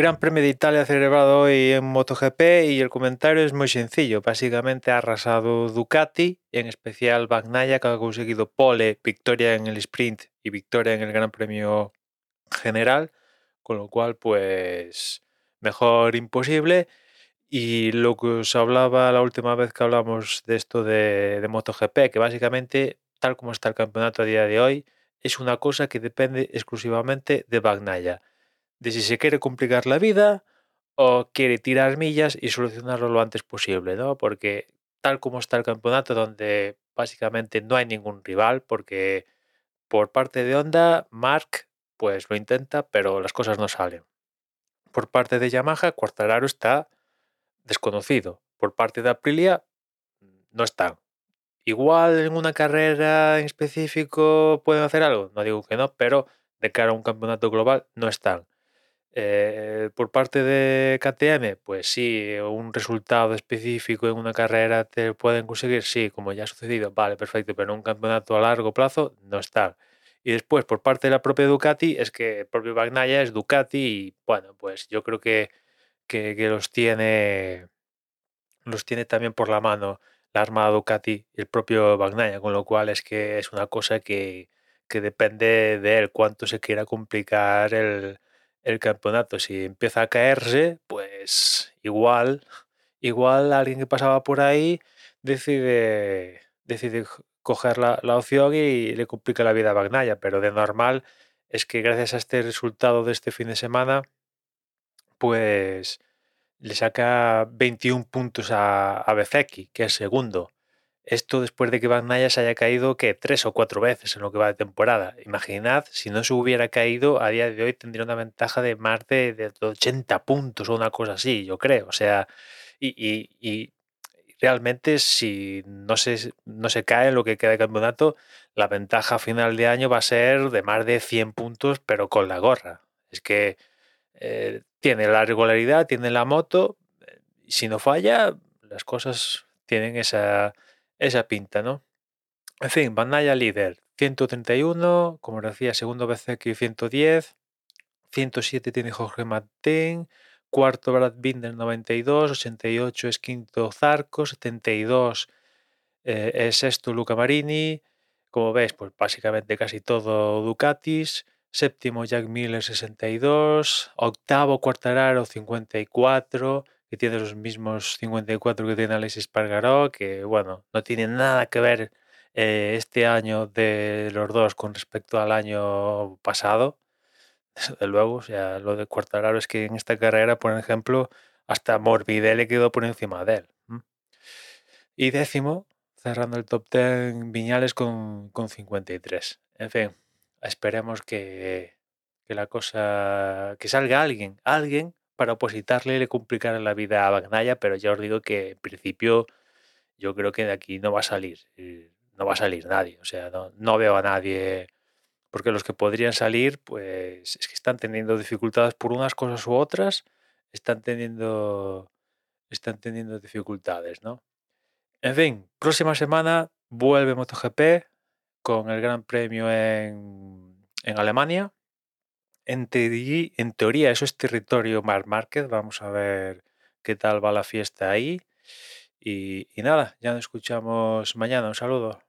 Gran Premio de Italia celebrado hoy en MotoGP y el comentario es muy sencillo. Básicamente ha arrasado Ducati, en especial Bagnaia, que ha conseguido pole, victoria en el sprint y victoria en el Gran Premio general, con lo cual pues mejor imposible. Y lo que os hablaba la última vez que hablamos de esto de, MotoGP, que básicamente, tal como está el campeonato a día de hoy, es una cosa que depende exclusivamente de Bagnaia de si se quiere complicar la vida o quiere tirar millas y solucionarlo lo antes posible, ¿no? Porque tal como está el campeonato, donde básicamente no hay ningún rival, porque por parte de Honda, Mark pues lo intenta, pero las cosas no salen. Por parte de Yamaha, Quartararo está desconocido. Por parte de Aprilia, no están. Igual en una carrera en específico pueden hacer algo, no digo que no, pero de cara a un campeonato global no están. Eh, por parte de KTM, pues sí, un resultado específico en una carrera te pueden conseguir, sí, como ya ha sucedido, vale, perfecto, pero en un campeonato a largo plazo no está. Y después, por parte de la propia Ducati, es que el propio Bagnaia es Ducati y bueno, pues yo creo que, que, los tiene los tiene también por la mano la armada Ducati y el propio Bagnaia, con lo cual es que es una cosa que, que depende de él, cuánto se quiera complicar el, el campeonato. Si empieza a caerse, pues igual, igual alguien que pasaba por ahí decide, decide coger la, opción y le complica la vida a Bagnaya. Pero de normal es que gracias a este resultado de este fin de semana, pues le saca 21 puntos a, a Bezeki, que es segundo. Esto después de que Van se haya caído que tres o cuatro veces en lo que va de temporada. Imaginad, si no se hubiera caído, a día de hoy tendría una ventaja de más de, 80 puntos o una cosa así, yo creo. O sea, y, realmente si no se, no se cae en lo que queda de campeonato, la ventaja final de año va a ser de más de 100 puntos, pero con la gorra. Es que eh, tiene la regularidad, tiene la moto, y si no falla, las cosas tienen esa esa pinta, ¿no? En fin, Bandaya líder, 131, como decía, segundo BCX 110, 107 tiene Jorge Martín, cuarto Brad Binder 92, 88 es quinto Zarco, 72 eh, es sexto Luca Marini, como veis, pues básicamente casi todo Ducatis, séptimo Jack Miller 62, octavo Quartararo 54, que tiene los mismos 54 que tiene Alexis Pargaró, que bueno, no tiene nada que ver eh, este año de los dos con respecto al año pasado. Desde luego, o sea, lo de Cuartararo es que en esta carrera, por ejemplo, hasta Morbidelli quedó por encima de él. Y décimo, cerrando el top 10, Viñales con, con 53. En fin, esperemos que, que la cosa, que salga alguien, alguien para opositarle le complicar la vida a Bagnaya, pero ya os digo que en principio yo creo que de aquí no va a salir, eh, no va a salir nadie, o sea, no, veo a nadie, porque los que podrían salir, pues es que están teniendo dificultades por unas cosas u otras, están teniendo, están teniendo dificultades, ¿no? En fin, próxima semana vuelve MotoGP con el Gran Premio en, en Alemania en, teoría eso es territorio Mar Márquez. Vamos a ver qué tal va la fiesta ahí. Y, y nada, ya nos escuchamos mañana. Un saludo.